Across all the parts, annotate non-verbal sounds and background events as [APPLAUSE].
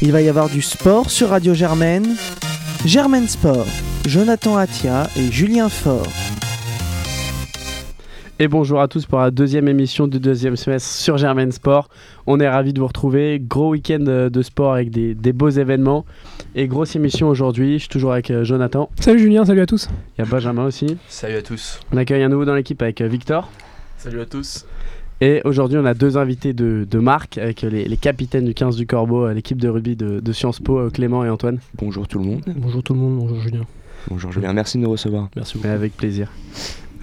Il va y avoir du sport sur Radio Germaine. Germaine Sport, Jonathan Atia et Julien Faure. Et bonjour à tous pour la deuxième émission du deuxième semestre sur Germaine Sport. On est ravis de vous retrouver. Gros week-end de sport avec des, beaux événements. Et grosse émission aujourd'hui. Je suis toujours avec euh, Jonathan. Salut Julien, salut à tous. Il y a Benjamin aussi. Salut à tous. On accueille un nouveau dans l'équipe avec euh, Victor. Salut à tous. Et aujourd'hui, on a deux invités de, marque avec les, capitaines du 15 du Corbeau, euh, l'équipe de rugby de, Sciences Po, Clément et Antoine. Bonjour tout le monde. Bonjour tout le monde, bonjour Julien. Bonjour Julien, merci de nous recevoir. Merci beaucoup. Avec plaisir.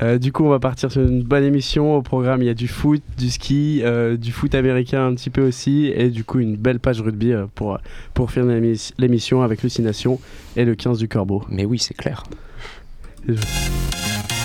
Euh, du coup, on va partir sur une bonne émission. Au programme, il y a du foot, du ski, euh, du foot américain un petit peu aussi, et du coup, une belle page rugby euh, pour, pour finir l'émission avec Lucination et le 15 du Corbeau. Mais oui, c'est clair.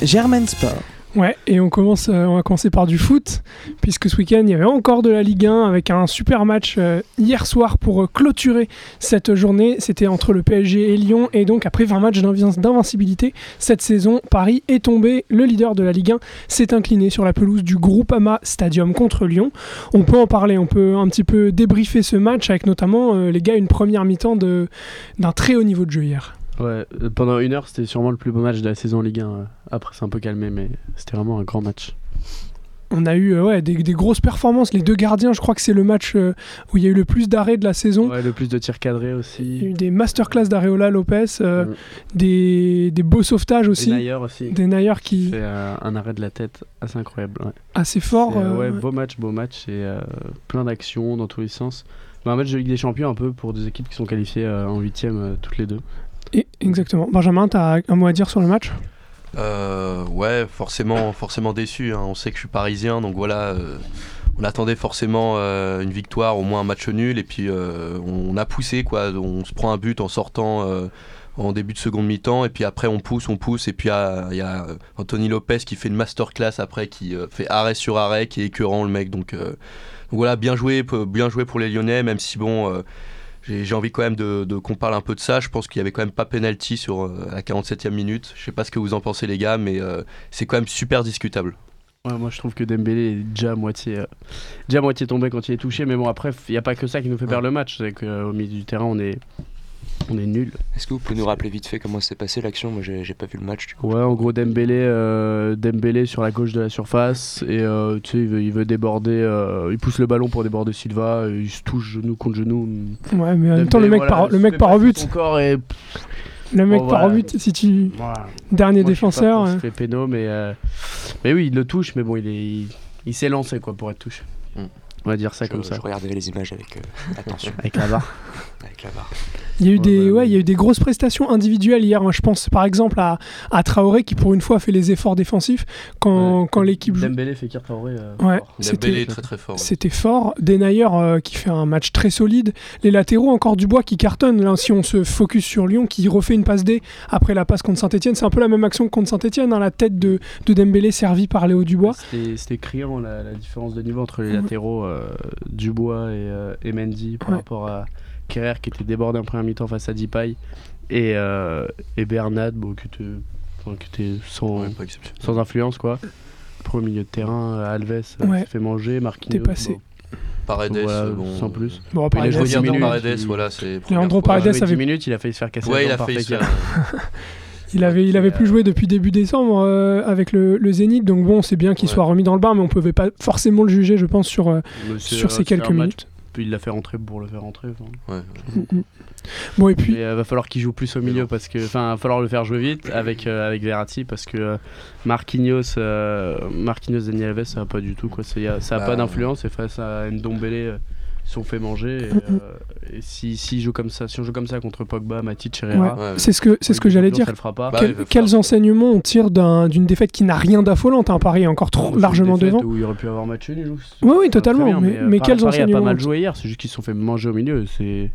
Germaine Sport. Ouais, et on, commence, euh, on va commencer par du foot, puisque ce week-end, il y avait encore de la Ligue 1 avec un super match euh, hier soir pour euh, clôturer cette journée. C'était entre le PSG et Lyon, et donc après 20 matchs d'invincibilité, cette saison, Paris est tombé. Le leader de la Ligue 1 s'est incliné sur la pelouse du Groupama Stadium contre Lyon. On peut en parler, on peut un petit peu débriefer ce match avec notamment les gars une première mi-temps d'un très haut niveau de jeu hier. Ouais, euh, pendant une heure, c'était sûrement le plus beau match de la saison Ligue 1. Euh. Après, c'est un peu calmé, mais c'était vraiment un grand match. On a eu euh, ouais, des, grosses performances. Les deux gardiens, je crois que c'est le match où il y a eu le plus d'arrêts de la saison. Ouais, le plus de tirs cadrés aussi. Il y a eu des masterclass d'Areola Lopez, mm. des, des, beaux sauvetages aussi. Des Nailleurs aussi. Des Nailleurs qui. Fait un arrêt de la tête assez incroyable. Assez fort. ouais, beau match, beau match et plein d'actions dans tous les sens. un match de Ligue des Champions un peu pour des équipes qui sont qualifiées en huitième toutes les deux exactement. Benjamin, tu as un mot à dire sur le match? Euh, Ouais, forcément, forcément déçu. Hein. On sait que je suis parisien, donc voilà. Euh, on attendait forcément euh, une victoire, au moins un match nul, et puis on, a poussé, quoi. On se prend un but en sortant en début de seconde mi-temps, et puis après on pousse, on pousse, et puis il y, a Anthony Lopez qui fait une masterclass après, qui fait arrêt sur arrêt, qui est écœurant le mec. Donc voilà, bien joué, bien joué pour les Lyonnais, même si bon j'ai envie quand même de, qu'on parle un peu de ça. Je pense qu'il y avait quand même pas penalty sur euh, la 47e minute. Je sais pas ce que vous en pensez les gars, mais euh, c'est quand même super discutable. moi je trouve que Dembélé est déjà à moitié, euh, déjà moitié tombé quand il est touché, mais bon après il n'y a pas que ça qui nous fait perdre le match, c'est qu'au milieu du terrain on est, on est nul. Est-ce que vous pouvez nous rappeler vite fait comment s'est passé l'action Moi j'ai pas vu le match. Du coup. Ouais, en gros Dembélé, euh, Dembélé sur la gauche de la surface et euh, tu sais, il veut, il veut déborder, euh, il pousse le ballon pour déborder Silva, il se touche genou contre genou. Ouais, mais en même temps le mec part, le mec part au but. Et... Le mec part au but si tu dernier défenseur. Il fait péno, mais mais oui il le touche, mais bon il est il, s'est lancé quoi pour être touché. Mm. On va dire ça comme ça. Je regardais les images avec attention. [LAUGHS] avec la barre. avec la barre. Il y a eu des, ouais, il y a eu des grosses prestations individuelles hier. Je pense par exemple à, à Traoré qui pour une fois fait les efforts défensifs quand, quand l'équipe joue. Dembélé fait Traoré. Euh, ouais, c'était très très fort. C'était fort. Denayer euh, qui fait un match très solide. Les latéraux encore Dubois qui cartonne. Là, si on se focus sur Lyon qui refait une passe D après la passe contre Saint-Etienne, c'est un peu la même action que contre Saint-Etienne. Hein, la tête de, de Dembélé servie par Léo Dubois. C'était criant la, la, différence de niveau entre les latéraux euh, Dubois et, et Mendy par rapport à Kerrer qui était débordé en première mi-temps face à Depay et, euh, et Bernat bon, qui était, sans, sans influence quoi. Pour milieu de terrain, Alves euh, s'est fait manger, Marquinhos. Dépassé. Paredes, bon, sans plus. Bon, Paredes, il a minutes, Paredes, voilà, c'est. Leandro Paredes avait 10 minutes, il a failli se faire casser. Ouais, il a failli se [LAUGHS] Il avait, il avait plus joué depuis début décembre euh, avec le, le, Zénith, donc bon, c'est bien qu'il soit remis dans le bain, mais on pouvait pas forcément le juger, je pense, sur, sur ces quelques minutes. Puis il l'a fait rentrer pour le faire rentrer. Ouais. Bon et puis. Il euh, va falloir qu'il joue plus au milieu parce que, enfin, va falloir le faire jouer vite avec euh, avec Verratti parce que euh, Marquinhos, Marquinhos, Daniel Alves, ça va pas du tout quoi. Ça, a, ça a pas bah, d'influence et face à Ndombele sont fait manger. Et, mm, euh, si, si, joue comme ça, si on joue comme ça contre Pogba, Matic, Herrera, c'est ce que, c'est ce que j'allais dire. Bah, quels enseignements on tire d'une défaite qui n'a rien d'affolant hein, Paris est encore trop largement devant. Où il aurait pu avoir match nul. Oui, oui, totalement. mais, mais, quels Paris enseignements a pas mal joué hier, c'est juste qu'ils se sont fait manger au milieu. C'est.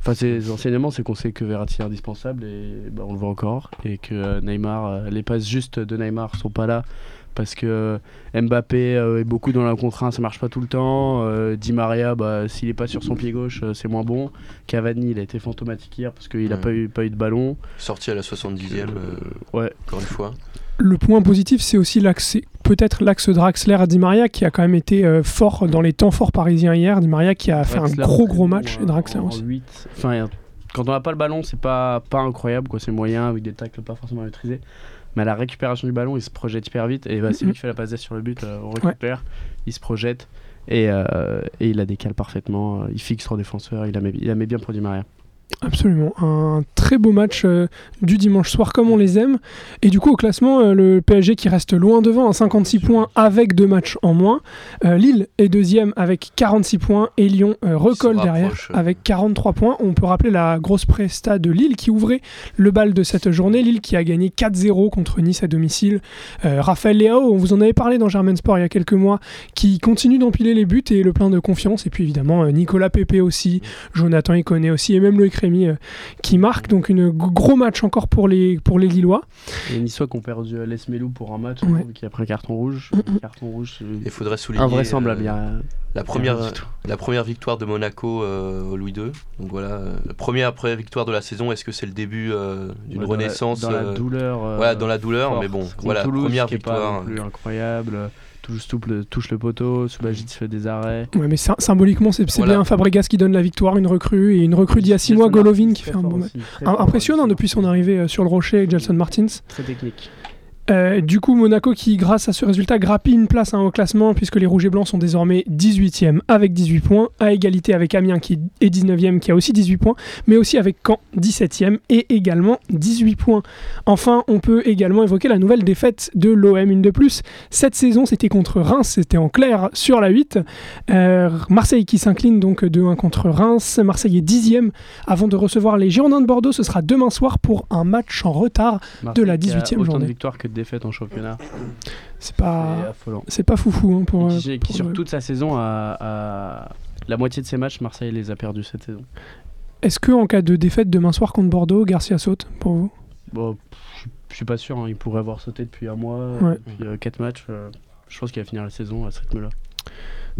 Enfin, ces enseignements, c'est qu'on sait que Verratti est indispensable et bah, on le voit encore. Et que euh, Neymar, euh, les passes justes de Neymar sont pas là parce que Mbappé euh, est beaucoup dans la contre ça marche pas tout le temps. Euh, Di Maria, bah, s'il est pas sur son pied gauche, euh, c'est moins bon. Cavani, il a été fantomatique hier parce qu'il a pas eu, pas eu de ballon. Sorti à la 70e, ouais. encore une fois. le point positif, c'est aussi l'axe, peut-être l'axe Draxler Di Maria qui a quand même été euh, fort dans les temps forts parisiens hier. Di Maria qui a fait un gros gros match euh, et Draxler en aussi. 8. Enfin, quand on n'a pas le ballon, c'est pas, pas incroyable, quoi. C'est moyen avec des tacles pas forcément maîtrisés. Mais à la récupération du ballon, il se projette hyper vite. Et bah, c'est lui qui fait la passe sur le but. euh, on récupère, il se projette et, euh, et il la décale parfaitement. Il fixe trois défenseurs. Il la met, il bien pour Di Maria. Absolument, un très beau match euh, du dimanche soir comme on les aime. Et du coup au classement, euh, le PSG qui reste loin devant à 56 points avec deux matchs en moins. Euh, Lille est deuxième avec 46 points et Lyon recolle derrière avec 43 points. On peut rappeler la grosse presta de Lille qui ouvrait le bal de cette journée. Lille qui a gagné 4-0 contre Nice à domicile. Raphaël Léao, on vous en avait parlé dans Germain Sport il y a quelques mois, qui continue d'empiler les buts et le plein de confiance. Et puis évidemment Nicolas Pepe aussi, Jonathan Iconé aussi et même Loïc Rémy euh, qui marque. Donc une g- gros match encore pour les, pour les Lillois. Et les Niçois qui ont perdu Les Melou pour un match, Ouais. qui a pris un carton rouge. Un carton rouge, c'est Il faudrait souligner invraisemblable. euh, la, première, la première victoire de Monaco euh, au Louis II. Donc voilà, la première après victoire de la saison. Est-ce que c'est le début euh, d'une Ouais, dans la- renaissance Dans la, douleur. euh, Voilà, dans la douleur, forte. mais bon, voilà, Toulouse, première qui est pas victoire. non plus incroyable. Touche le, touche le poteau, Subagit fait des arrêts. Ouais, mais sy- symboliquement, c'est Voilà. bien Fabregas qui donne la victoire, une recrue et une recrue d'il y a 6 mois, Golovin qui fait un bon match. fort, Impressionnant Gelson depuis son arrivée euh, sur le rocher avec Gelson Martins. Très technique. Euh, du coup, Monaco qui, grâce à ce résultat, grappille une place hein, au classement puisque les Rouges et Blancs sont désormais 18e avec 18 points, à égalité avec Amiens qui est 19e qui a aussi 18 points, mais aussi avec Caen 17e et également 18 points. Enfin, on peut également évoquer la nouvelle défaite de l'OM, une de plus. Cette saison, c'était contre Reims, c'était en clair sur la 8. Euh, Marseille qui s'incline donc 2-1 contre Reims. Marseille est 10e avant de recevoir les Girondins de Bordeaux. Ce sera demain soir pour un match en retard. Marseille la qui a 18e autant journée. de que de défaites en championnat. C'est pas, c'est pas foufou hein, pour. Et euh, qui, qui sur le- toute sa saison a, a- la moitié de ses matchs, Marseille les a perdus cette saison. Est-ce que en cas de défaite demain soir contre Bordeaux, Garcia saute pour vous? Bon, je- suis pas sûr, hein, il pourrait avoir sauté depuis un mois, Ouais. depuis 4 matchs. euh, je pense qu'il va finir la saison à ce rythme-là.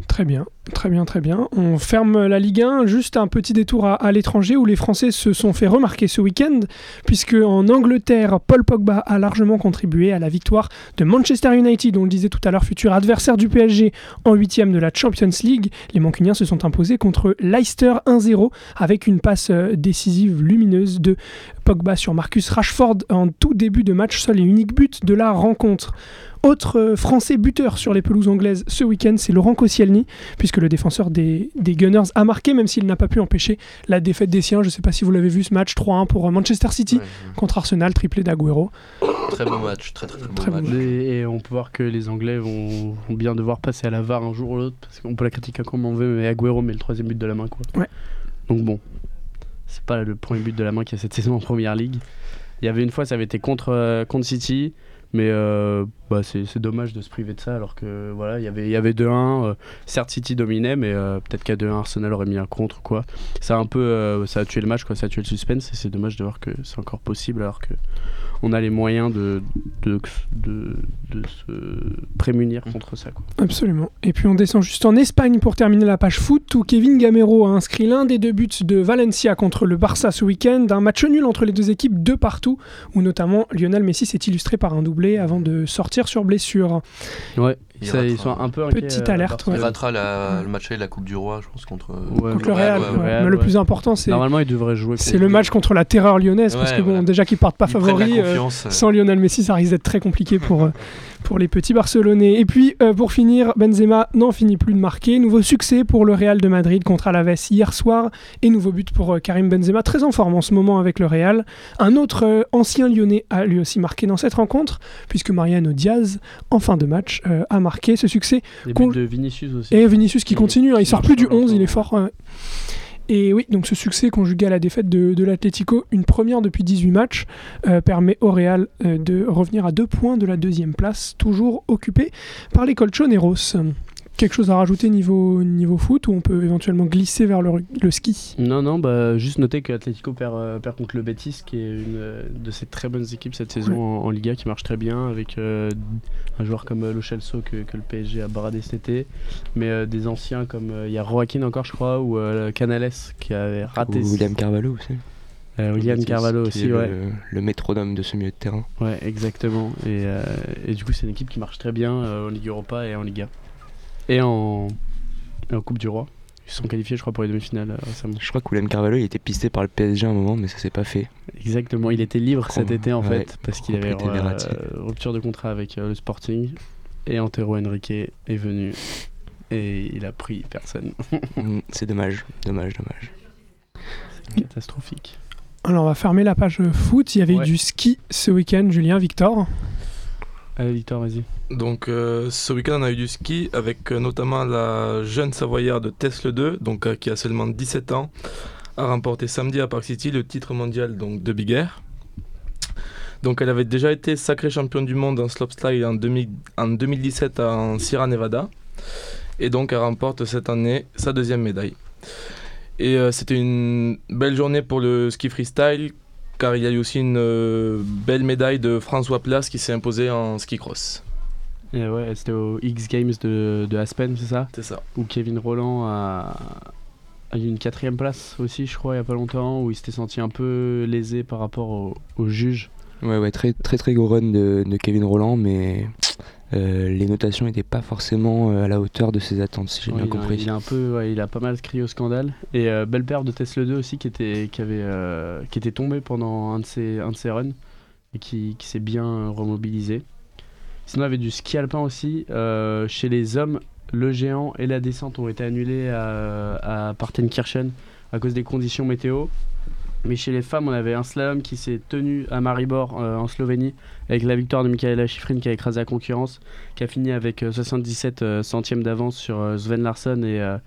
Très bien, très bien, très bien. On ferme la Ligue 1, juste un petit détour à, l'étranger où les Français se sont fait remarquer ce week-end, puisque en Angleterre, Paul Pogba a largement contribué à la victoire de Manchester United, on le disait tout à l'heure, futur adversaire du PSG en huitième de la Champions League. Les Mancuniens se sont imposés contre Leicester 1-0 avec une passe euh, décisive lumineuse de Pogba sur Marcus Rashford en tout début de match, seul et unique but de la rencontre. Autre euh, Français buteur sur les pelouses anglaises ce week-end, c'est Laurent Koscielny, puisque le défenseur des, des Gunners a marqué, même s'il n'a pas pu empêcher la défaite des siens. Je ne sais pas si vous l'avez vu ce match 3-1 pour euh, Manchester City Ouais, contre Arsenal, triplé d'Aguero. Très beau match, très très très beau Très beau match. Et, et on peut voir que les Anglais vont, vont bien devoir passer à la VAR un jour ou l'autre, parce qu'on peut la critiquer comme on veut, mais Agüero met le troisième but de la main. Quoi. Ouais. Donc bon, c'est pas le premier but de la main qu'il y a cette saison en Première Ligue. Il y avait une fois, ça avait été contre, euh, contre City, mais euh, bah, c'est c'est dommage de se priver de ça, alors que voilà, il y avait, il y avait 2-1. euh, certes, City dominait, mais euh, peut-être qu'à 2-1, Arsenal aurait mis un contre. Quoi. Ça, a un peu, euh, ça a tué le match, quoi, ça a tué le suspense, et c'est dommage de voir que c'est encore possible, alors que on a les moyens de, de, de, de se prémunir contre ça. Quoi. Absolument. Et puis on descend juste en Espagne pour terminer la page foot où Kevin Gamero a inscrit l'un des deux buts de Valencia contre le Barça ce week-end, un match nul entre les deux équipes de partout, où notamment Lionel Messi s'est illustré par un doublé avant de sortir sur blessure. Ouais, Il ça, ils sont un peu. Petite euh, alerte, Il ouais. ratera la- le match de la Coupe du Roi, je pense, contre, Ouais, contre le Real. ouais, ouais. ouais. Mais le plus important, c'est Normalement, ils devraient jouer. c'est contre- le match contre la terreur lyonnaise, parce Ouais, que bon, déjà qu'ils partent pas favoris. euh, confiance. sans Lionel Messi, ça risque d'être très compliqué pour, euh, [LAUGHS] pour les petits Barcelonais. Et puis, euh, pour finir, Benzema n'en finit plus de marquer. Nouveau succès pour le Real de Madrid contre Alaves hier soir. Et nouveau but pour euh, Karim Benzema, très en forme en ce moment avec le Real. Un autre euh, ancien lyonnais a lui aussi marqué dans cette rencontre, puisque Mariano Diaz, en fin de match, a marqué ce succès. Les Con- buts de Vinicius aussi. Et Vinicius qui continue, hein, il sort plus du pas 11, il est fort. Et oui, donc ce succès conjugué à la défaite de, de l'Atlético, une première depuis 18 matchs, euh, permet au Real euh, de revenir à deux points de la deuxième place, toujours occupé par les Colchoneros. Quelque chose à rajouter niveau, niveau foot ou on peut éventuellement glisser vers le, le ski? Non, non, bah, juste noter que Atlético perd, euh, perd contre le Betis, qui est une euh, de ces très bonnes équipes cette saison en, en Liga, qui marche très bien, avec euh, un joueur comme euh, Lo Celso que, que le PSG a baradé cet été, mais euh, des anciens comme euh, il y a Joaquin encore, je crois, ou euh, Canales qui avait raté. Ou William Carvalho aussi. Euh, William Carvalho aussi, est ouais. Le, le métronome de ce milieu de terrain. Ouais, exactement. Et, euh, et du coup, c'est une équipe qui marche très bien euh, en Ligue Europa et en Liga. Et en, et en Coupe du Roi. Ils se sont qualifiés, je crois, pour les demi-finales euh, récemment. Je crois que William Carvalho il était pisté par le PSG à un moment, mais ça s'est pas fait. Exactement, il était libre cet été en ouais, fait, parce qu'il avait euh, rupture de contrat avec euh, le Sporting. Et Antero Henrique est venu. Et il a pris personne. [LAUGHS] Mm, C'est dommage, dommage, dommage. C'est catastrophique. Alors, on va fermer la page foot. Il y avait eu Ouais. du ski ce week-end, Julien, Victor. Allez, Victor, vas-y. Donc euh, ce week-end on a eu du ski avec euh, notamment la jeune savoyarde Tesla 2, donc euh, qui a seulement 17 ans, a remporté samedi à Park City le titre mondial donc de Big Air. Donc elle avait déjà été sacrée championne du monde en slopestyle en, 2000 en 2017 en Sierra Nevada et donc elle remporte cette année sa deuxième médaille. Et euh, c'était une belle journée pour le ski freestyle car il y a eu aussi une euh, belle médaille de François Place qui s'est imposé en ski cross. Et ouais, c'était au X Games de, de Aspen, c'est ça C'est ça. Où Kevin Roland a, a eu une quatrième place aussi, je crois, il y a pas longtemps, où il s'était senti un peu lésé par rapport au, au juge. Ouais, ouais, très très très gros run de, de Kevin Roland, mais euh, les notations n'étaient pas forcément euh, à la hauteur de ses attentes, si j'ai bien il, a, compris. il a un peu, ouais, il a pas mal crié au scandale. Et euh, belle paire de Tesla 2 aussi qui était, qui avait, euh, qui était tombé pendant un de ses, un de ses runs et qui, qui s'est bien remobilisé. Sinon, il y avait du ski alpin aussi. Chez les hommes, le géant et la descente ont été annulés à, à Partenkirchen à cause des conditions météo. Mais chez les femmes, on avait un slalom qui s'est tenu à Maribor euh, en Slovénie avec la victoire de Michaela Schifrin qui a écrasé la concurrence, qui a fini avec euh, 77 euh, centièmes d'avance sur euh, Sven Larsson et euh,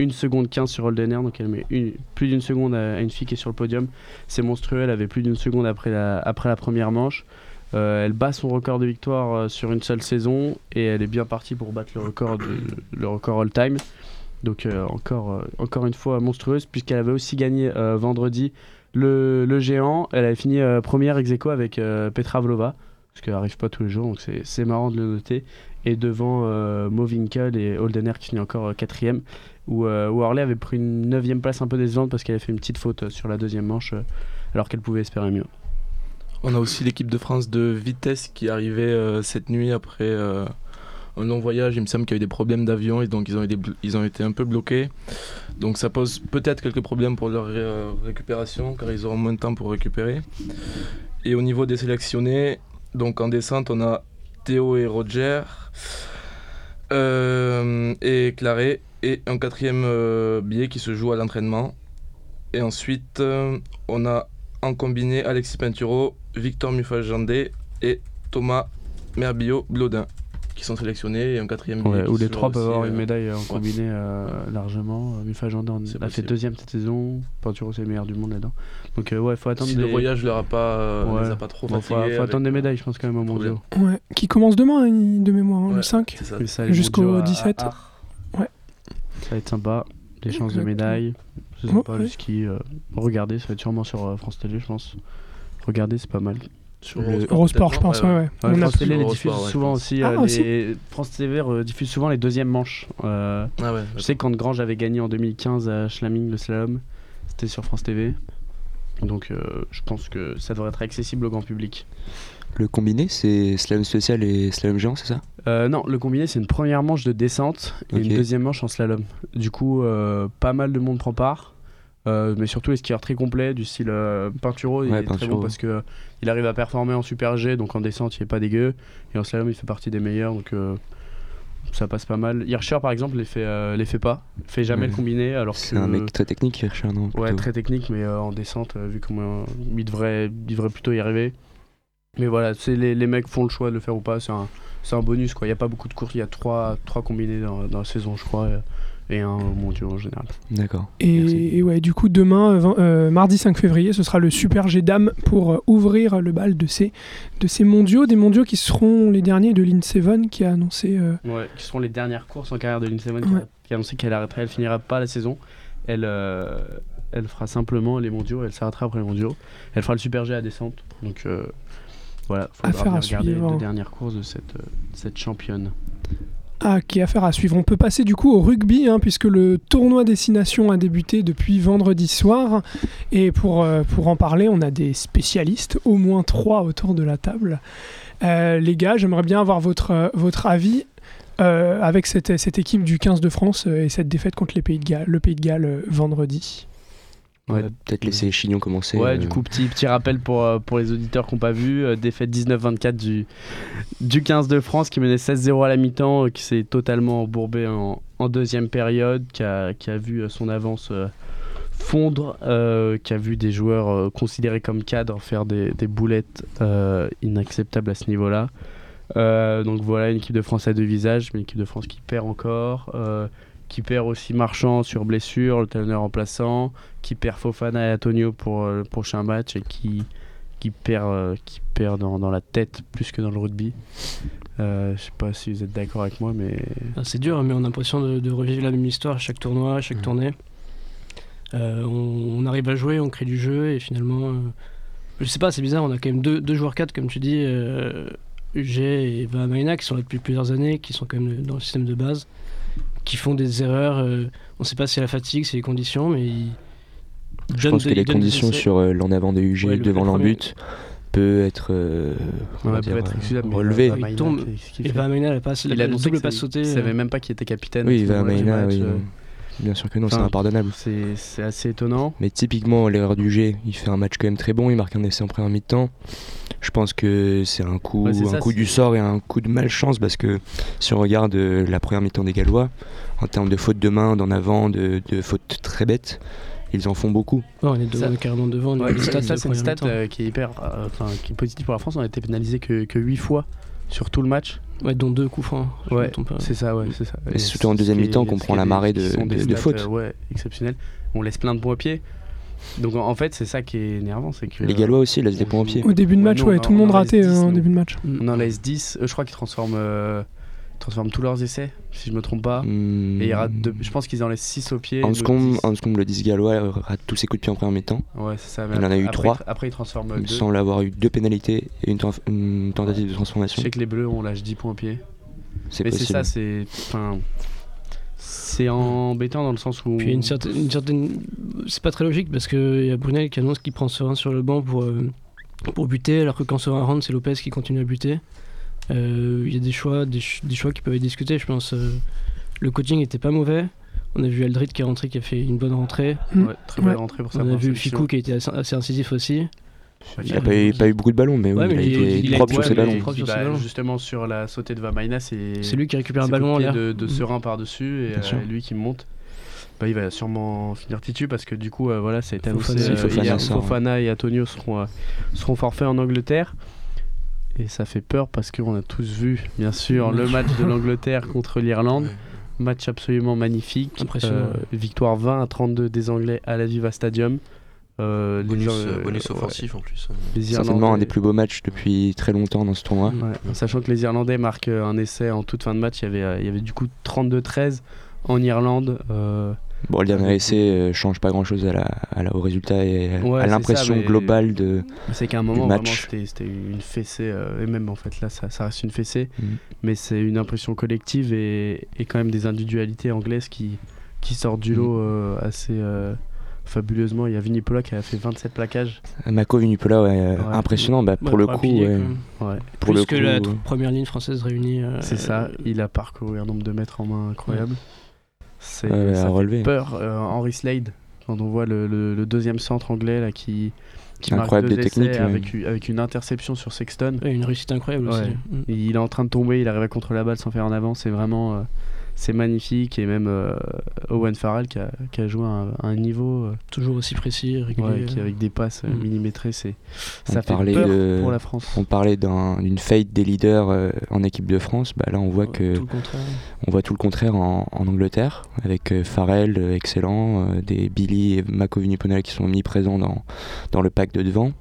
1 seconde 15 sur Holdener. Donc elle met plus d'une seconde à, une fille qui est sur le podium. C'est monstrueux, elle avait plus d'une seconde après la, première manche. Euh, elle bat son record de victoire euh, sur une seule saison et elle est bien partie pour battre le record, de- record all-time. Donc euh, encore, euh, encore une fois monstrueuse puisqu'elle avait aussi gagné euh, vendredi le, géant. Elle avait fini euh, première ex aequo avec euh, Petra Vlova, ce qui n'arrive pas tous les jours, donc c'est marrant de le noter. Et devant euh, Mo Winkel et Holdener qui finit encore quatrième, où, où avait pris une neuvième place un peu décevante parce qu'elle avait fait une petite faute sur la deuxième manche, alors qu'elle pouvait espérer mieux. On a aussi l'équipe de France de vitesse qui euh, cette nuit après un long voyage. Il me semble qu'il y a eu des problèmes d'avion et donc ils ont, été, un peu bloqués. Donc ça pose peut-être quelques problèmes pour leur euh, récupération car ils auront moins de temps pour récupérer. Et au niveau des sélectionnés, donc en descente, on a Théo et Roger euh, et Claré et un quatrième euh, billet qui se joue à l'entraînement. Et ensuite, on a en combiné Alexis Pinturo, Victor Mufajandé et Thomas Merbillo Blodin qui sont sélectionnés et un quatrième Ouais, où les trois peuvent avoir euh, une médaille en combiné euh, largement. Euh, Mifa C'est a fait deuxième cette saison. Pinturo c'est le meilleur du monde là-dedans. Donc euh, ouais, faut attendre Si des... le voyage leur a pas, euh, Ouais. les a pas trop Bon, faut, fatigués faut avec, attendre des euh, médailles, je pense quand même au mondiaux. Ouais. Qui commence demain, hein, de mémoire, hein, le Ouais. 5. C'est ça. Et ça, les Jusqu'au mondiaux à- 17. à Arles. Ouais. Ça va être sympa. Des chances de médailles. C'est Ouais, sympa le ouais. ski. euh, regardez, ça va être sûrement sur euh, France Télé, je pense. Regardez, c'est pas mal. Sur Le- Eurosport, je pense, ouais, France Télé les diffuse souvent aussi. Ah, euh, aussi. les- France TV euh, diffuse souvent les deuxièmes manches. Euh, Ah ouais, je sais que quand Grange avait gagné en 2015 à Schlaming le slalom, c'était sur France TV. Donc euh, je pense que ça devrait être accessible au grand public. Le combiné, c'est slalom spécial et slalom géant, c'est ça? Euh, non, le combiné c'est une première manche de descente et une deuxième manche en slalom. Du coup, euh, pas mal de monde prend part. Euh, mais surtout les skieurs très complets du style euh, Pinturo, il Ouais, est très bon parce que euh, il arrive à performer en super G, donc en descente il est pas dégueu, et en slalom il fait partie des meilleurs, donc euh, ça passe pas mal. Hirscher par exemple les fait, euh, les fait pas, fait jamais Ouais. le combiné, alors que C'est un mec très technique, Hirscher, non Ouais, plutôt très technique, mais en descente, vu comment il devrait, il devrait plutôt y arriver. Mais voilà, c'est les, les mecs font le choix de le faire ou pas, c'est un, c'est un bonus quoi. Il n'y a pas beaucoup de courses, il y a trois, trois combinés dans, dans la saison, je crois, et, et un au mondiaux en général. D'accord. Et, ouais, du coup, demain, euh, euh, mardi 5 février, ce sera le Super G Dames pour euh, ouvrir le bal de ces, de ces mondiaux. Des mondiaux qui seront les derniers de Lynn Seven qui a annoncé. euh, Ouais, qui seront les dernières courses en carrière de qui, Ouais. a, qui a annoncé qu'elle arrêterait, elle finira pas la saison. Elle, euh, elle fera simplement les mondiaux, elle s'arrêtera après les mondiaux. Elle fera le Super G à descente. Donc euh, voilà, faudra Affaire bien regarder suivre. les deux dernières courses de cette, cette championne. Ah, qui est affaire à suivre. On peut passer du coup au rugby, hein, puisque le tournoi Destination a débuté depuis vendredi soir. Et pour, euh, pour en parler, on a des spécialistes, au moins trois autour de la table. Euh, les gars, j'aimerais bien avoir votre, euh, votre avis avec cette, cette équipe du 15 de France et cette défaite contre les Pays de Galles, le Pays de Galles vendredi. Ouais. Peut-être laisser Chignon commencer. Ouais, euh, du coup, petit, petit rappel pour, euh, pour les auditeurs qui n'ont pas vu. euh, défaite 19-24 du, du 15 de France qui menait 16-0 à la mi-temps, euh, qui s'est totalement embourbé en, en deuxième période, qui a, qui a vu euh, son avance euh, fondre, euh, qui a vu des joueurs euh, considérés comme cadres faire des, des boulettes euh, inacceptables à ce niveau-là. Euh, donc voilà, une équipe de France à deux visages, mais une équipe de France qui perd encore. Qui perd aussi Marchand sur blessure, le talonneur remplaçant, qui perd Fofana et Antonio pour euh, le prochain match et qui, qui perd, euh, qui perd dans, dans la tête plus que dans le rugby. Euh, je sais pas si vous êtes d'accord avec moi, mais Ah, c'est dur, mais on a l'impression de, de revivre la même histoire à chaque tournoi, à chaque tournée. Euh, on, on arrive à jouer, on crée du jeu, et finalement, je sais pas, c'est bizarre, on a quand même deux, deux joueurs 4, comme tu dis, UG et Vahamaina, qui sont là depuis plusieurs années, qui sont quand même dans le système de base, qui font des erreurs. euh, on sait pas si c'est la fatigue, c'est les conditions, mais ils. Je pense que les conditions sur euh, l'en avant de UG Ouais, le- devant l'embut peut être, euh, ouais, va dire, être euh, relevé. Vahamaina, Il tombe, Et fait Vahamaina, elle a pas Il a la double que passe sautée. Il euh, savait même pas qu'il était capitaine. Oui, du Vahamaina, match, oui, euh. Bien sûr que non, c'est impardonnable. C'est c'est assez étonnant. Mais typiquement, l'erreur du G, il fait un match quand même très bon, il marque un essai en première mi-temps. Je pense que c'est un coup, Ouais, un ça, coup du sort et un coup de malchance parce que si on regarde euh, la première mi-temps des Gallois, en termes de fautes de main, d'en avant, de, de fautes très bêtes, ils en font beaucoup. ouais, on est, de- Ça- on est carrément devant. Ouais, ça, c'est une stat euh, qui est hyper, euh, qui est positive pour la France. On a été pénalisé que, que 8 fois sur tout le match. Ouais, dont deux coups francs. Ouais, c'est ça, ouais, c'est ça. Et c'est surtout en deuxième mi-temps qu'on prend la marée de- fautes. euh, ouais, exceptionnelles. On laisse plein de points au pied. Donc en fait, c'est ça qui est énervant, c'est que Les Gallois aussi laissent des on points au pied. Au début de Ouais, match, ouais, tout le monde raté 10, euh, en nous. début de match. on en laisse 10. Euh, je crois qu'ils transforment, euh, transforment tous leurs essais, si je me trompe pas. Hmm. Et il rate deux- je pense qu'ils en laissent 6 au pied. Anscombe, d'autres 10. Anscombe, le 10 gallois, euh, rate tous ses coups de pied en première mi-temps. Ouais, c'est ça. il en a eu après, trois. ils tra- Après, ils transforment Il deux. semble avoir eu deux pénalités et une, tenta- une tentative de Je transformation. sais que les bleus, on lâche 10 points au pied. C'est Mais c'est possible. ça, c'est. Enfin. C'est embêtant dans le sens où. Puis il y a une certaine, une certaine- c'est pas très logique parce qu'il y a Brunel qui annonce qu'il prend Serein sur le banc pour, euh, pour buter, alors que quand Serein rentre, c'est Lopez qui continue à buter. Euh, Il y a des choix, des, ch- des choix qui peuvent être discutés, je pense. euh, le coaching était pas mauvais. On a vu Aldrit qui est rentré, qui a fait une bonne rentrée. Ouais, très belle Ouais. rentrée pour On a vu. Ficou qui a été assez, assez incisif aussi. Il n'a pas, eu- pas eu beaucoup de ballons, mais, Ouais, oui, mais il a il- été il a propre été- sur ouais, ses mais- ballons. propre sur Bah, ses ballons. Justement, sur la sautée de Vamaina, c'est. C'est lui qui récupère un ballon de de, Mhm. Serein par-dessus et euh, lui qui monte. Bah, il va sûrement finir titu parce que du coup, euh, voilà, ça a été Fofana, annoncé. euh, Fofana hier, sort, Fofana et Antonio seront, euh, seront forfaits en Angleterre. Et ça fait peur parce qu'on a tous vu, bien sûr, le match de [LAUGHS] l'Angleterre contre l'Irlande. Match absolument magnifique. Impressionnant, Euh, victoire 20 à 32 des Anglais à la Viva Stadium. Euh, Bonus, Ir- euh, bonus ouais, offensif en plus. les Certainement un des plus beaux matchs depuis très longtemps dans ce tournoi. Ouais, Sachant que les Irlandais marquent euh, un essai en toute fin de match, il y avait, euh, il y avait du coup 32-13 en Irlande. euh, Bon, le dernier essai euh, change pas grand chose à la, à la- au résultat et Ouais, à l'impression globale de. c'est qu'à un moment, match. vraiment, c'était c'était une fessée, euh, et même en fait là, ça, ça reste une fessée, Mhm. mais c'est une impression collective et, et quand même des individualités anglaises qui, qui sortent du lot euh, assez euh, fabuleusement. Il y a Vinny Pola qui a fait 27 plaquages. Mako Vunipola, ouais, euh, Ouais. impressionnant. Bah, pour Ouais, le coup, pour Plus le que coup, la euh, première ligne française réunie. euh, c'est ça, il a parcouru un nombre de mètres en main incroyable. C'est ça à fait relever. peur. Euh, Henry Slade, quand on voit le, le- le deuxième centre anglais là, qui, qui marque Incroyable deux de essais technique, ouais. avec, une interception sur Sexton. ouais, une réussite incroyable aussi. Mm. Il est en train de tomber, il arrive à contre la balle sans faire en avant. C'est vraiment euh, c'est magnifique. Et même euh, Owen Farrell qui a, qui a joué à un, un niveau euh, Toujours aussi précis, régulier. ouais, qui, avec des passes euh, Mm. millimétrées. C'est, On ça fait parlait peur de- pour la France. on parlait d'un- d'une fate des leaders euh, en équipe de France. Bah, là, on voit Ouais, que Tout le contraire. on voit tout le contraire en, en Angleterre, avec euh, Farrell, excellent, euh, des Billy et Mako Vunipola qui sont omniprésents dans, dans le pack de devant.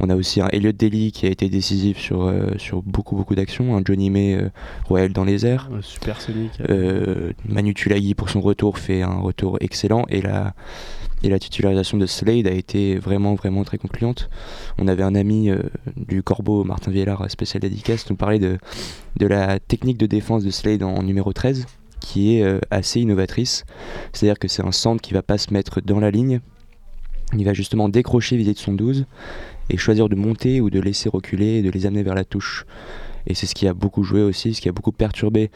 On a aussi un Elliot Daly qui a été décisif sur, euh, sur beaucoup beaucoup d'actions, un Johnny May euh, royal dans les airs. Super Sonic. Euh, Manu Tulagi pour son retour fait un retour excellent et la, Et la titularisation de Slade a été vraiment, vraiment très concluante. On avait un ami euh, du Corbeau, Martin Viellard, spécial dédicace, nous parlait de, de la technique de défense de Slade en, numéro 13, qui est assez innovatrice. C'est-à-dire que c'est un centre qui va pas se mettre dans la ligne, il va justement décrocher vis de son 12 et choisir de monter ou de laisser reculer et de les amener vers la touche. Et c'est ce qui a beaucoup joué aussi, ce qui a beaucoup perturbé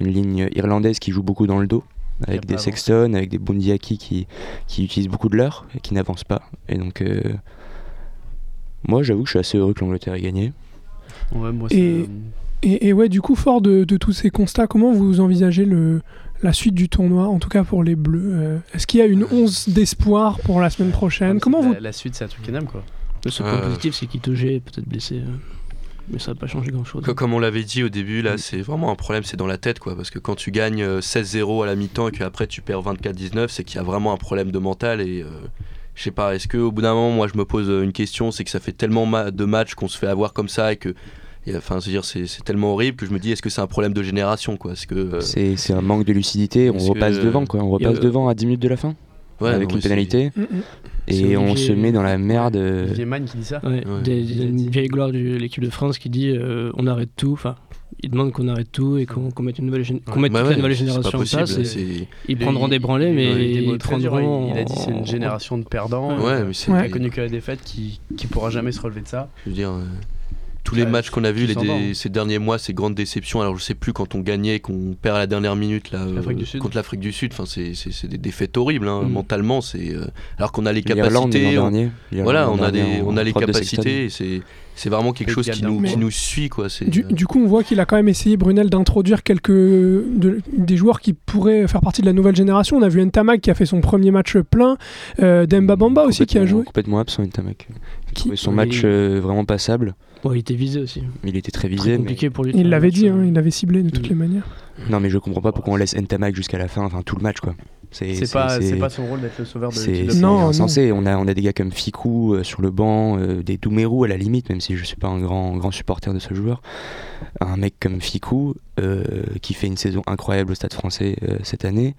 une ligne irlandaise qui joue beaucoup dans le dos, avec des Sexton, avec des Bundiaki qui, qui utilisent beaucoup de l'heure et qui n'avancent pas. Et donc, euh, moi j'avoue que je suis assez heureux que l'Angleterre ait gagné. Ouais, moi, Et- Et, et ouais, du coup, fort de, de tous ces constats, comment vous envisagez le, la suite du tournoi, en tout cas pour les Bleus Euh, Est-ce qu'il y a une once d'espoir pour la semaine prochaine Comment vous la, la suite, c'est à Twickenham, quoi. Le seul Euh. point positif, c'est qu'Itoge est peut-être blessé. euh, Mais ça va pas changer grand-chose. Co- Comme on l'avait dit au début, là, c'est vraiment un problème, c'est dans la tête, quoi. Parce que quand tu gagnes euh, 16-0 à la mi-temps et qu'après tu perds 24-19, c'est qu'il y a vraiment un problème de mental. Et euh, je sais pas, est-ce qu'au bout d'un moment, moi je me pose euh, une question, c'est que ça fait tellement ma- de matchs qu'on se fait avoir comme ça et que. Enfin, c'est-à-dire, c'est c'est tellement horrible que je me dis, est-ce que c'est un problème de génération, quoi? Est-ce que. euh, C'est c'est un manque de lucidité, on que- repasse devant quoi, on a- repasse devant à 10 minutes de la fin ouais, avec une pénalité Mm, mm. et on se met dans la merde. euh, Olivier Magne qui dit ça Ouais, Ouais. des- a une vieille gloire de l'équipe de France qui dit euh, on arrête tout. Enfin, il demande qu'on arrête tout et qu'on qu'on mette, une nouvelle, gén- qu'on mette Bah toute la nouvelle génération possible, Ils prendront des branlées, mais Il des ils prendront. il, il a dit c'est une génération de perdants. Ouais, euh, mais c'est. Connu que la défaite, qui, qui pourra jamais se relever de ça. Je veux dire, euh, tous les matchs qu'on a vus les ces derniers mois, ces grandes déceptions. Alors je sais plus quand on gagnait, qu'on perd à la dernière minute là, euh, contre l'Afrique du Sud. Enfin, c'est des défaites horribles hein, Mm. mentalement. C'est euh, alors qu'on a les capacités. on- dernier. Voilà, on a des, on a les capacités. C'est c'est vraiment quelque chose qui nous, qui nous suit quoi. Du, euh, du coup, on voit qu'il a quand même essayé, Brunel, d'introduire quelques de- des joueurs qui pourraient faire partie de la nouvelle génération. On a vu Ntamak qui a fait son premier match plein, euh, Demba Bamba aussi qui a joué. Complètement absent, Ntamak. Qui- son Oui. match euh, vraiment passable. Il était visé aussi. Il était très Très visé. mais- compliqué pour lui. de Il l'avait dit, hein, il l'avait ciblé de toutes Mm. les manières. Non, mais je comprends pas pourquoi on laisse Ntamak jusqu'à la fin, enfin tout le match quoi. C'est pas, son rôle d'être le sauveur de C'est l'équipe de c'est Non, France. non. insensé. On a, on a des gars comme Fikou euh, sur le banc, euh, des Doumerou à la limite, même si je suis pas un grand, grand supporter de ce joueur. Un mec comme Fikou, euh, qui fait une saison incroyable au Stade français euh, cette année,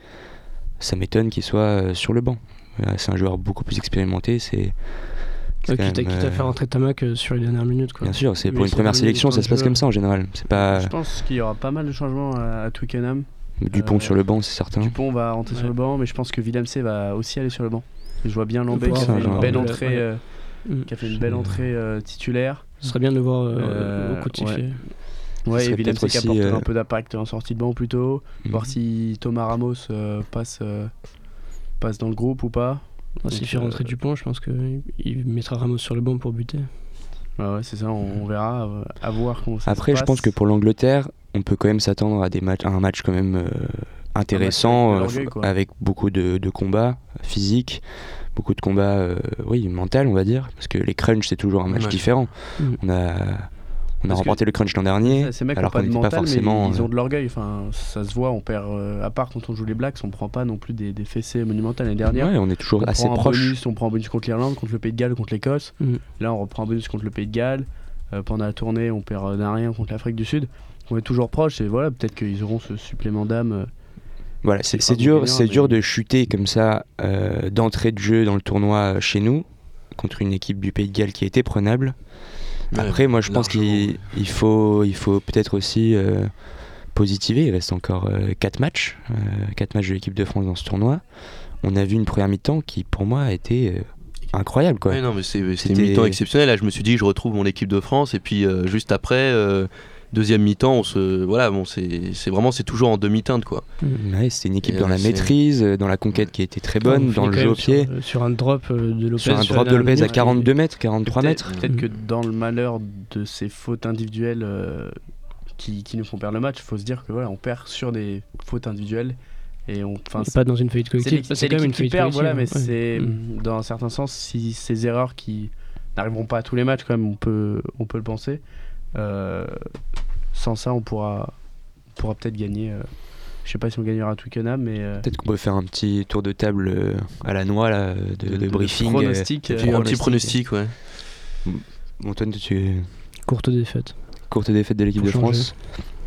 ça m'étonne qu'il soit euh, sur le banc. Euh, c'est un joueur beaucoup plus expérimenté. C'est quand quitte, à, même, quitte à euh, faire entrer Tamac euh, sur les dernières minutes. Quoi. Bien sûr, c'est pour une première sélection, du ça se passe comme ça en général. C'est pas Je pense qu'il y aura pas mal de changements à, à Twickenham. Dupont euh, sur le banc, c'est certain. Dupont va rentrer sur le banc, mais je pense que Villemc va aussi aller sur le banc. Je vois bien Lambé peut qui a fait un une genre belle entrée, ouais. euh, Mm. qui a fait une belle entrée euh, titulaire. Ce serait bien de le voir euh, Euh, au coup de sifflet. Ouais, et Villemc peut-être qui euh, un peu d'impact en sortie de banc plutôt. Mhm. Voir si Thomas Ramos euh, passe, euh, passe dans le groupe ou pas. S'il fait euh, rentrer Dupont, je pense qu'il il mettra Ramos sur le banc pour buter. Ouais, ouais, c'est ça, on, on verra, à voir comment ça Après, se je pense que pour l'Angleterre, on peut quand même s'attendre à, des matchs, à un match quand même euh, intéressant, avec euh, avec beaucoup de, de combats physiques, beaucoup de combats, euh, oui, mental, on va dire, parce que les crunchs, c'est toujours un match Ouais. différent. Mm. On a, on a Parce remporté le crunch l'an dernier, Ces mecs alors pas de pas mental, forcément. mais ils euh, ont de l'orgueil. Enfin, ça se voit, on perd. euh, à part quand on joue les Blacks, on prend pas non plus des, des fessées monumentales. L'année dernière, ouais, on est toujours on assez proche. bonus, on prend un bonus contre l'Irlande, contre le Pays de Galles, contre l'Écosse. Mm. Là, on reprend un bonus contre le Pays de Galles. Euh, pendant la tournée, on perd d'un rien contre l'Afrique du Sud. On est toujours proche et voilà, peut-être qu'ils auront ce supplément d'âme. Voilà, c'est dur, c'est dur de chuter comme ça euh, d'entrée de jeu dans le tournoi chez nous contre une équipe du Pays de Galles qui était prenable. Après, moi, je pense qu'il il faut, il faut peut-être aussi euh, positiver. Il reste encore 4 matchs, 4 matchs de l'équipe de France dans ce tournoi. On a vu une première mi-temps qui, pour moi, a été euh, incroyable. Quoi. Ouais, non, mais c'est- c'était C'était- une mi-temps exceptionnelle. Là, je me suis dit, je retrouve mon équipe de France. Et puis, euh, juste après, euh, deuxième mi-temps, on se. Voilà, bon, c'est c'est vraiment, c'est toujours en demi-teinte, quoi. Ouais, C'était une équipe Et, dans euh, la c'est- maîtrise, euh, dans la conquête qui était très bonne, On dans le jeu au pied. Sur, sur un drop euh, de Lopez. Sur un la drop de dernière Lopez à minute. 42 mètres, 43 Peut-être mètres. peut-être Mm. que dans le malheur de ces fautes individuelles euh, qui, qui nous font perdre le match, il faut se dire que voilà, on perd sur des fautes individuelles. Et on, pas dans une faillite c'est collective. C'est quand même une faillite perd, voilà, mais collective, c'est ouais. Mm. dans un certain sens, si ces erreurs qui n'arriveront pas à tous les matchs, quand même, on peut, on peut le penser. Euh, sans ça, on pourra, on pourra peut-être gagner. euh, je sais pas si on gagnera à Twickenham, mais euh, Peut-être qu'on peut faire un petit tour de table euh, à la noix là, de, de briefing. pronostic. euh, puis un petit pronostic, ouais. Antoine, tu Courte défaite. courte défaite de l'équipe de changer. France.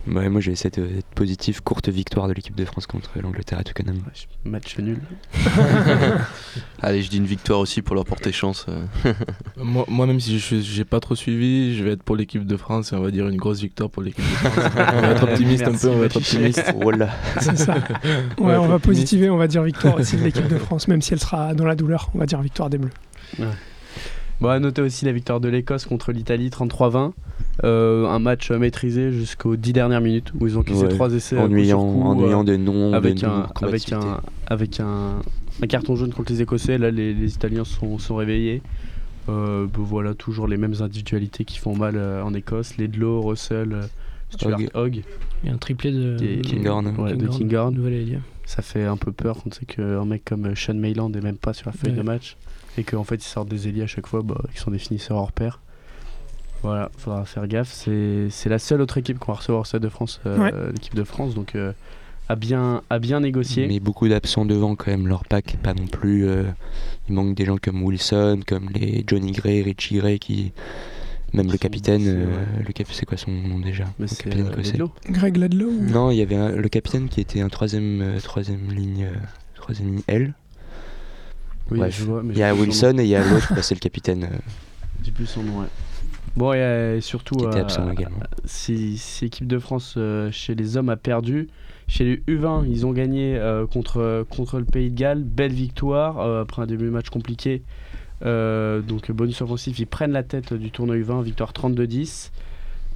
Ouais, moi j'ai cette euh, positive courte victoire de l'équipe de France contre l'Angleterre à Twickenham. match nul. [LAUGHS] Allez, je dis une victoire aussi pour leur porter chance. euh. Moi, moi, même si je j'ai pas trop suivi, je vais être pour l'équipe de France et on va dire une grosse victoire pour l'équipe de France. [LAUGHS] on va être optimiste un peu, on va être optimiste. Voilà. [LAUGHS] C'est ça. Ouais, Ouais, on va positiver, on va dire victoire aussi de l'équipe de France, même si elle sera dans la douleur. On va dire victoire des Bleus. Bon, à noter aussi la victoire de l'Écosse contre l'Italie 33-20. Euh, un match euh, maîtrisé jusqu'aux 10 dernières minutes où ils ont quitté Ouais. trois essais. à coup Ennuyant, sur coup, ennuyant euh, de non, avec un, non avec un, avec un, un carton jaune contre les Écossais. Là, les, les Italiens sont, sont réveillés. Euh, bah, voilà, toujours les mêmes individualités qui font mal euh, en Écosse. Ledlow, Russell, euh, Stuart Hogg. Hogg, Il y a un triplé de qui est- Kinghorn. de Kinghorn. Ça fait un peu peur quand on sait qu'un mec comme euh, Sean Mayland n'est même pas sur la feuille Ouais. de match et qu'en fait ils sortent des ailiers à chaque fois bah, qui sont des finisseurs hors pair. Voilà, faudra faire gaffe. C'est c'est la seule autre équipe qu'on va recevoir au Stade de France, euh, Ouais. l'équipe de France, donc euh, à, bien, à bien négocier. Mais beaucoup d'absents devant quand même. Leur pack, pas non plus. euh, il manque des gens comme Wilson, comme les Johnny Gray, Richie Gray, qui. Même le capitaine. c'est- euh, ouais. Le cap, c'est quoi son nom déjà? Mais Le c'est capitaine euh. Greg Ladlow ou- Non, il y avait un- le capitaine qui était un troisième, euh, troisième ligne, euh, troisième ligne L. Oui, Bref. je vois, mais Il y a. Wilson et il y a l'autre, bah, c'est le capitaine euh, J'ai plus son nom, ouais. Bon, et euh, surtout, qui était euh, absent également. si, si l'équipe de France euh, chez les hommes a perdu, chez les U20, ils ont gagné euh, contre, contre le Pays de Galles. Belle victoire euh, après un début de match compliqué. Euh, donc, bonus offensif, ils prennent la tête du tournoi U20, victoire 32-10.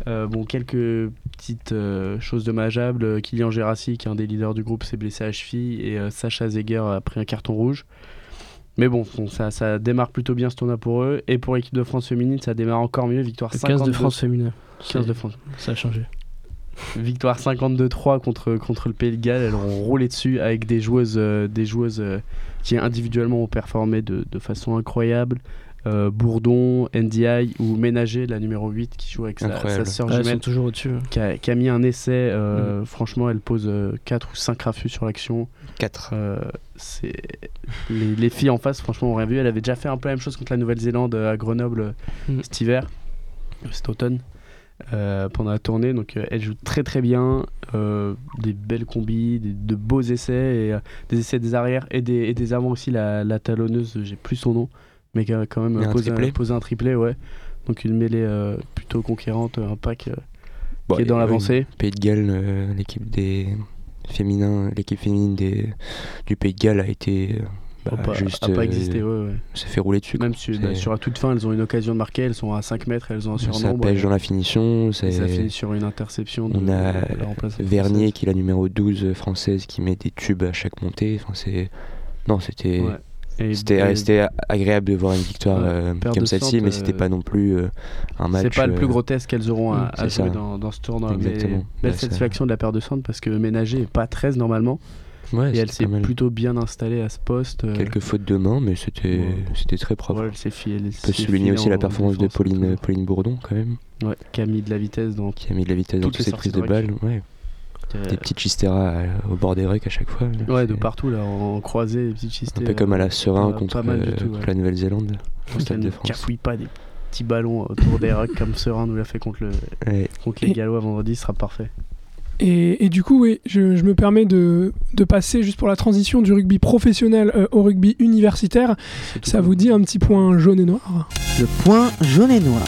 Euh, bon, quelques petites euh, choses dommageables. Kylian Gérassi, qui est un des leaders du groupe, s'est blessé à la cheville et euh, Sacha Zeger a pris un carton rouge. Mais bon, ça, ça démarre plutôt bien ce tournoi pour eux. Et pour l'équipe de France féminine, ça démarre encore mieux. Victoire Le 15 de 52. France féminin. 15 de France. Ça a changé. Victoire 52-3 contre, contre le Pays de Galles. Elles ont roulé dessus avec des joueuses, euh, des joueuses euh, qui individuellement ont performé de, de façon incroyable. Euh, Bourdon, NDI ou Ménager, la numéro 8 qui joue avec sa, sa sœur jumelle, toujours au-dessus. qui, a, qui a mis un essai. euh, Franchement, elle pose 4 ou 5 raffus sur l'action. 4. Euh, c'est les, les filles en face, franchement, ont rien vu. Elle avait déjà fait un peu la même chose contre la Nouvelle-Zélande euh, à Grenoble euh, Mm. cet hiver, euh, cet automne, euh, pendant la tournée. Donc, euh, elle joue très très bien. euh, des belles combis, des- de beaux essais, et, euh, des essais des arrières et des, et des avants aussi. La, la talonneuse, j'ai plus son nom, mais qui a quand même a un posé, triplé. posé un triplé, ouais. Donc, une mêlée euh, plutôt conquérante, un pack euh, Bon, qui est dans l'avancée. Pays de Galles, euh, l'équipe des féminins, l'équipe féminine des, du Pays de Galles a été euh, bah, pas, juste a pas euh, existé, ouais, ouais. s'est fait rouler dessus. Même sur, C'est- sur la toute fin, elles ont une occasion de marquer, elles sont à 5 mètres, elles ont un ça surnombre. pêche et- dans la finition. ça finit sur une interception de, On a Vernier qui est la numéro 12 française qui met des tubes à chaque montée. Enfin, c'est non, c'était Ouais. C'était agréable de voir une victoire Ouais, euh, comme celle-ci, mais c'était euh, pas non plus euh, un match. C'est pas le plus grotesque qu'elles auront à, mm, à jouer dans, dans ce tournoi. Mais Exactement. belle satisfaction de la paire de centres parce que Ménager est pas 13 normalement Ouais, et elle s'est plutôt bien installée à ce poste. euh, Quelques fautes de main, mais c'était Ouais. c'était très propre. ouais, elle s'est fi- elle On peut souligner aussi la performance de Pauline, Bourdon quand même, Ouais, qui a mis de la vitesse dans qui a mis de la vitesse dans Toutes toutes les ses prises de de balles. Ouais. Euh, Des petites chisteras euh, au bord des rucks à chaque fois. Ouais, de partout là, en croisée, des petites Un chistés. peu comme à la Serein contre, euh, tout, contre la Nouvelle-Zélande Stade ne de France. cafouille pas des petits ballons autour des rocks comme Serein nous l'a fait contre, le, Ouais. contre les Gallois vendredi, ce sera parfait. Et, et du coup, oui, je, je me permets de, de passer juste pour la transition du rugby professionnel euh, au rugby universitaire. Ça vous dit un petit point jaune et noir? Le point jaune et noir.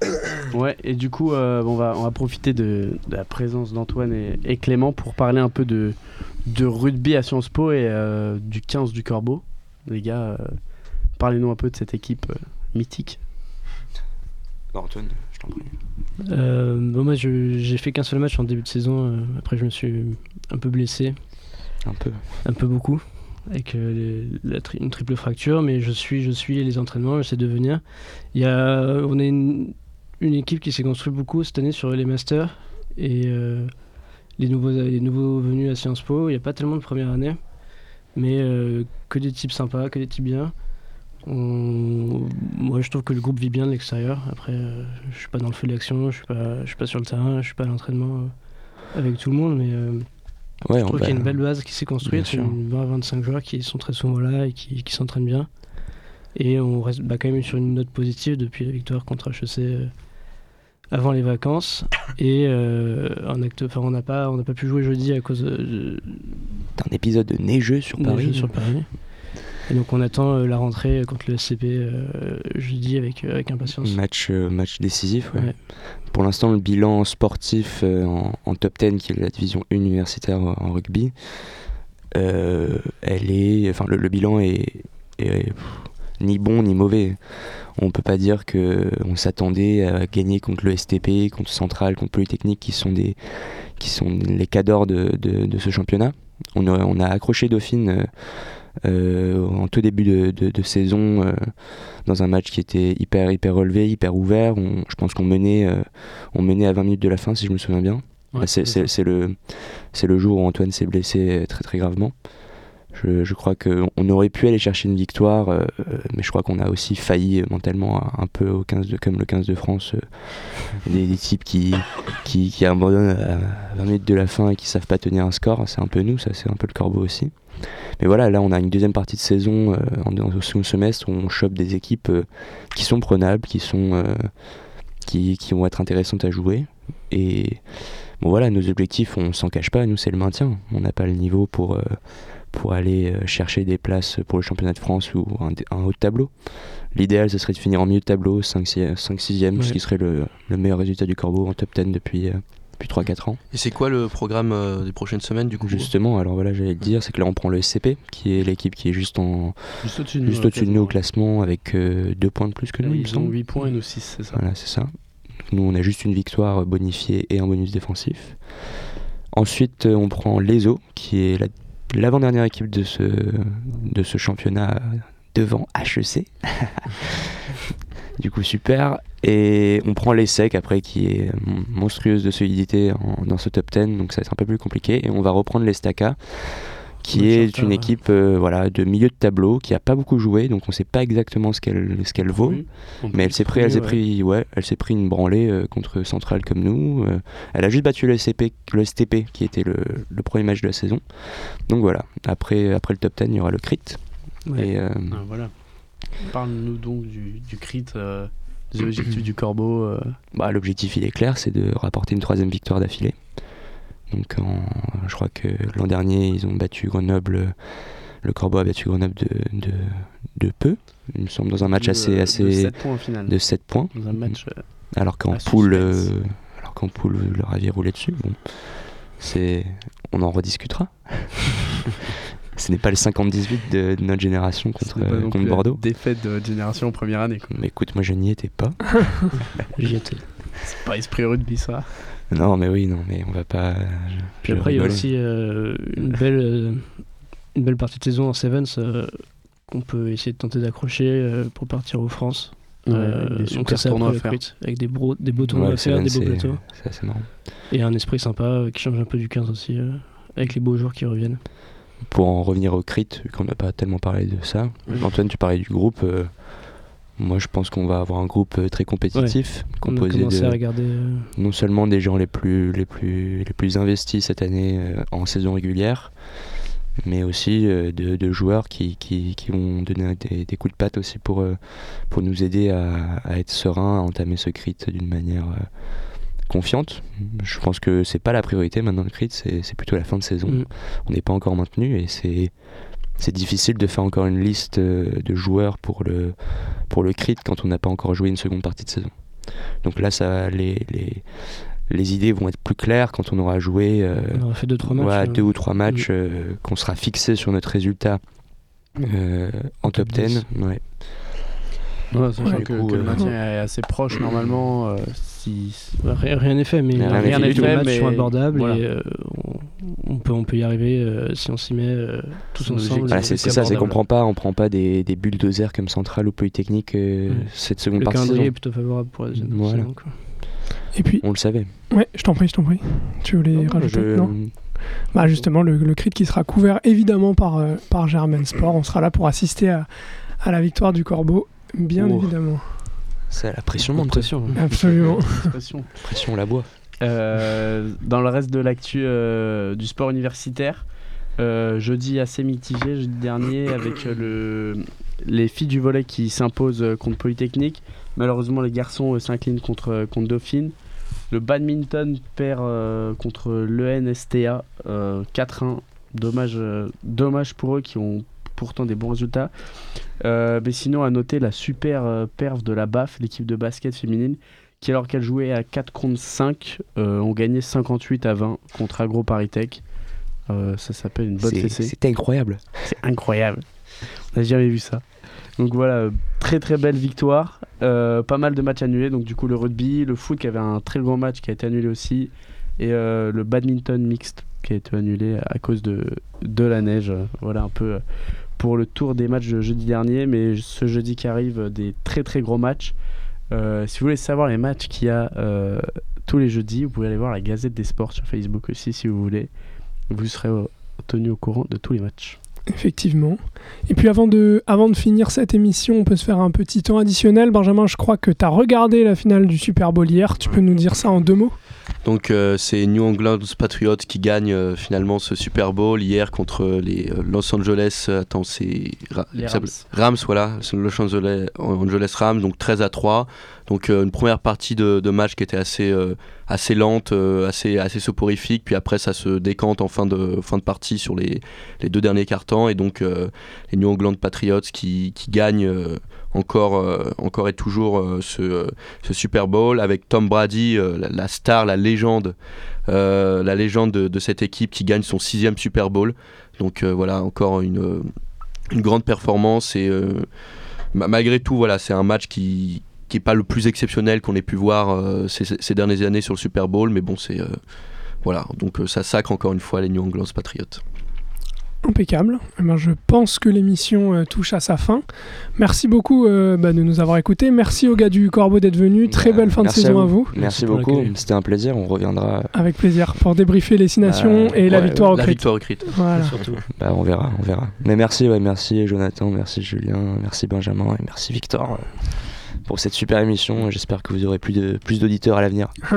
[COUGHS] Ouais, et du coup, euh, on, va, on va profiter de, de la présence d'Antoine et, et Clément pour parler un peu de, de rugby à Sciences Po et euh, du 15 du Corbeau. Les gars, euh, parlez-nous un peu de cette équipe euh, mythique. Antoine, je t'en prie. Euh, bon, moi, j'ai fait qu'un seul match en début de saison. euh, après, je me suis un peu blessé, Un peu. un peu beaucoup, avec euh, les- la tri- une triple fracture. Mais je suis, je suis les entraînements, j'essaie de venir. Il y a, on est une, une équipe qui s'est construite beaucoup cette année sur les masters et euh, les nouveaux, les nouveaux venus à Sciences Po. Il n'y a pas tellement de première année, mais euh, que des types sympas, que des types bien. On- Moi, je trouve que le groupe vit bien de l'extérieur. Après, euh, je suis pas dans le feu de l'action, je suis pas, je suis pas sur le terrain, je suis pas à l'entraînement euh, avec tout le monde, mais euh, Ouais, je trouve qu'il y a une belle base qui s'est construite, une 20-25 joueurs qui sont très souvent là et qui, qui s'entraînent bien. Et on reste bah, quand même sur une note positive depuis la victoire contre HEC euh, avant les vacances. Et euh, un acte, enfin, on n'a pas, on n'a pas pu jouer jeudi à cause de, de- T'as un épisode neigeux sur Paris. jeux sur Paris. Et donc on attend euh, la rentrée contre le SCP euh, jeudi avec, euh, avec impatience. Match, match décisif, ouais. Ouais. Pour l'instant, le bilan sportif en, en top 10, qui est la division universitaire en rugby, elle est, enfin, le, le bilan est, ni bon ni mauvais. On peut pas dire que on s'attendait à gagner contre le STP, contre Central, contre Polytechnique, qui sont des, qui sont les cadors de, de, de ce championnat. On a, on a accroché Dauphine en tout début de, de- de saison euh, dans un match qui était hyper hyper relevé, hyper ouvert. On- je pense qu'on menait, euh, on menait à 20 minutes de la fin, si je me souviens bien. Ouais, Bah, c'est le, c'est le jour où Antoine s'est blessé très très gravement. Je, je crois qu'on aurait pu aller chercher une victoire, euh, mais je crois qu'on a aussi failli mentalement un, un peu au 15 de, comme le 15 de France. euh, [LAUGHS] des, des types qui, qui, qui abandonnent à 20 minutes de la fin et qui savent pas tenir un score. C'est un peu nous, ça c'est un peu le corbeau aussi. Mais voilà, là on a une deuxième partie de saison euh, au second semestre où on chope des équipes euh, qui sont prenables, qui sont euh, qui, qui vont être intéressantes à jouer. Et bon voilà, nos objectifs, on s'en cache pas, nous c'est le maintien. On n'a pas le niveau pour, euh, pour aller chercher des places pour le championnat de France ou un, un haut de tableau. L'idéal, ce serait de finir en milieu de tableau, 5-6e, ce Ouais. qui serait le, le meilleur résultat du Corbeau en top 10 depuis, depuis 3-4 ans. Et c'est quoi le programme euh, des prochaines semaines du coup Justement, alors voilà, j'allais le dire, c'est que là on prend le SCP, qui est l'équipe qui est juste, en, Juste au-dessus de nous. juste euh, au-dessus de nous au classement avec 2 points de plus que nous, il me semble. 8 points et nous 6, c'est ça. Voilà, c'est ça. Nous, on a juste une victoire bonifiée et un bonus défensif. Ensuite, euh, on prend l'ESO, qui est la- l'avant-dernière équipe de ce, de ce championnat devant HEC. [LAUGHS] du coup, super. Et on prend l'ESSEC après, qui est mon- monstrueuse de solidité en- dans ce top 10, donc ça va être un peu plus compliqué. Et on va reprendre l'Estaca, qui Ouais, est une ouais. équipe euh, voilà, de milieu de tableau, qui a pas beaucoup joué, donc on sait pas exactement ce qu'elle ce qu'elle vaut. Oui, Mais elle s'est pris, elle ouais. pris, ouais, elle s'est pris une branlée euh, contre Central comme nous. euh, elle a juste battu le STP, le STP qui était le, le premier match de la saison. Donc voilà. Après, après le top 10, il y aura le crit. Ouais. Et Ah, voilà. Parle-nous donc du, du crit, euh, des objectifs du corbeau. euh. bah, l'objectif, il est clair, c'est de rapporter une troisième victoire d'affilée. Donc, en- je crois que l'an dernier, ils ont battu Grenoble. Le Corbeau a battu Grenoble de, de, de peu, il me semble, dans un match de- assez, de assez 7 points au final. de 7 points. Dans un match. euh, Alors qu'en À poule, suspense. euh, alors qu'en poule, leur avis roulé dessus. Bon, c'est, on en rediscutera. [LAUGHS] Ce n'est pas le 50-18 de, de notre génération contre, pas la Bordeaux. Défaite de votre génération en première année. quoi. Mais écoute, moi je n'y étais pas. [LAUGHS] J'y étais. C'est pas esprit rugby ça. Non, mais oui, non, mais on va pas. je- Puis après, il y a aussi euh, une, belle, euh, une belle partie de saison en Sevens euh, qu'on peut essayer de tenter d'accrocher euh, pour partir aux France. Euh, des donc super ça, tournois à faire. Avec des, bro- des beaux tournois Ouais, à faire, des beaux c'est- plateaux. C'est assez marrant. Et un esprit sympa euh, qui change un peu du 15 aussi, euh, avec les beaux jours qui reviennent. Pour en revenir au crit, vu qu'on n'a pas tellement parlé de ça. Antoine, tu parlais du groupe. euh, moi, je pense qu'on va avoir un groupe euh, très compétitif, composé de à regarder. euh, non seulement des gens les plus, les plus, les plus investis cette année euh, en saison régulière, mais aussi euh, de, de joueurs qui, qui, qui vont donner des, des coups de patte aussi pour, pour nous aider à, à être serein, à entamer ce crit d'une manière confiante. Je pense que c'est pas la priorité maintenant le crit, c'est plutôt la fin de saison. Mm. On n'est pas encore maintenu et c'est c'est difficile de faire encore une liste euh, de joueurs pour le, pour le crit quand on n'a pas encore joué une seconde partie de saison. Donc là, ça, les, les, les idées vont être plus claires quand on aura joué euh, on aura fait 2-3 matchs. ouais, euh, deux ou trois matchs, euh, qu'on sera fixé sur notre résultat euh, en top, top 10. Ouais. Ouais, sachant Ouais. que, Du coup, que le euh, maintien est assez proche normalement. euh, si, Ouais, rien n'est fait, mais Rien rien n'est fait, fait, les matchs mais sont abordables voilà. et euh, on, on peut, on peut y arriver euh, si on s'y met euh, tous ensemble. Voilà, c'est ça, c'est qu'on prend pas, on prend pas des, des bulldozers comme Central ou Polytechnique euh, Ouais. cette seconde Le partie de calendrier est plutôt favorable pour la deuxième Voilà. saison, quoi. Et puis, On le savait. ouais, je t'en prie, je t'en prie. Tu voulais rajouter Je- Non Bah justement, le, le crit qui sera couvert évidemment par, euh, par Germain Sport. On sera là pour assister à, à la victoire du Corbeau, bien Oh. évidemment. C'est la pression monte. pression. [LAUGHS] Absolument. Expression. Pression on la boit. Euh, dans le reste de l'actu euh, du sport universitaire, euh, jeudi assez mitigé, jeudi dernier, avec euh, le, les filles du volet qui s'imposent euh, contre Polytechnique. Malheureusement, les garçons euh, s'inclinent contre, contre Dauphine. Le badminton perd euh, contre l'ENSTA euh, 4-1. Dommage, euh, dommage pour eux qui ont pourtant des bons résultats. Euh, mais sinon, à noter la super euh, perf de la BAF, l'équipe de basket féminine, qui alors qu'elle jouait à 4 contre 5, euh, ont gagné 58 à 20 contre Agro Paritech. Euh, ça s'appelle une bonne C'est- fessée. C'était incroyable. C'est incroyable. On n'a jamais vu ça. Donc voilà, très très belle victoire. Euh, pas mal de matchs annulés. Donc du coup, le rugby, le foot qui avait un très grand match qui a été annulé aussi. Et euh, le badminton mixte qui a été annulé à cause de, de la neige. Voilà un peu pour le tour des matchs de jeudi dernier. Mais ce jeudi qui arrive, euh, des très très gros matchs. Euh, si vous voulez savoir les matchs qu'il y a euh, tous les jeudis, vous pouvez aller voir la Gazette des Sports sur Facebook aussi si vous voulez. Vous serez tenu au courant de tous les matchs. Effectivement. Et puis avant de, avant de finir cette émission, on peut se faire un petit temps additionnel. Benjamin, je crois que tu as regardé la finale du Super Bowl hier. Tu peux nous dire ça en deux mots? Donc euh, c'est New England Patriots qui gagne euh, finalement ce Super Bowl hier contre les euh, Los Angeles. euh, attends, c'est Ra- Rams. Rams, voilà, c'est Los Angeles, Angeles Rams, donc 13 à 3. Donc euh, une première partie de, match qui était assez, euh, assez lente, euh, assez, assez soporifique, puis après ça se décante en fin de, fin de partie sur les, les deux derniers cartons, et donc les New England Patriots qui, qui gagnent encore, encore et toujours ce, Super Bowl avec Tom Brady, la, star, la légende, la légende de, de cette équipe qui gagne son sixième Super Bowl. Donc voilà, encore une, une grande performance. Et ma- malgré tout, voilà, c'est un match qui qui est pas le plus exceptionnel qu'on ait pu voir euh, ces, ces dernières années sur le Super Bowl, mais bon, c'est euh, voilà, donc euh, ça sacre encore une fois les New England Patriots. Impeccable. Eh ben, je pense que l'émission euh, touche à sa fin. Merci beaucoup euh, bah, de nous avoir écoutés. Merci aux gars du Corbeau d'être venus. Très belle fin de saison à à vous. Merci, beaucoup. C'était un plaisir. On reviendra. Avec plaisir pour débriefer les six nations Bah, et la victoire au La victoire au crit. Voilà. Surtout. Bah, on verra, on verra. Mais merci, ouais, merci Jonathan, merci Julien, merci Benjamin et merci Victor euh, pour cette super émission. J'espère que vous aurez plus de plus d'auditeurs à l'avenir. [LAUGHS]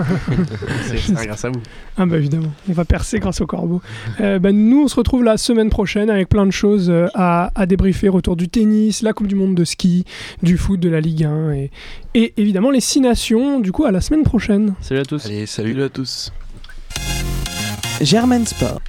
C'est [LAUGHS] grâce à vous. Ah bah évidemment, on va percer grâce au corbeau. Euh, bah, nous, on se retrouve la semaine prochaine avec plein de choses euh, à, à débriefer autour du tennis, la Coupe du Monde de ski, du foot, de la Ligue 1 et, et évidemment les six nations. Du coup, à la semaine prochaine. Salut à tous. Allez, salut. Salut à tous. Germaine Sport.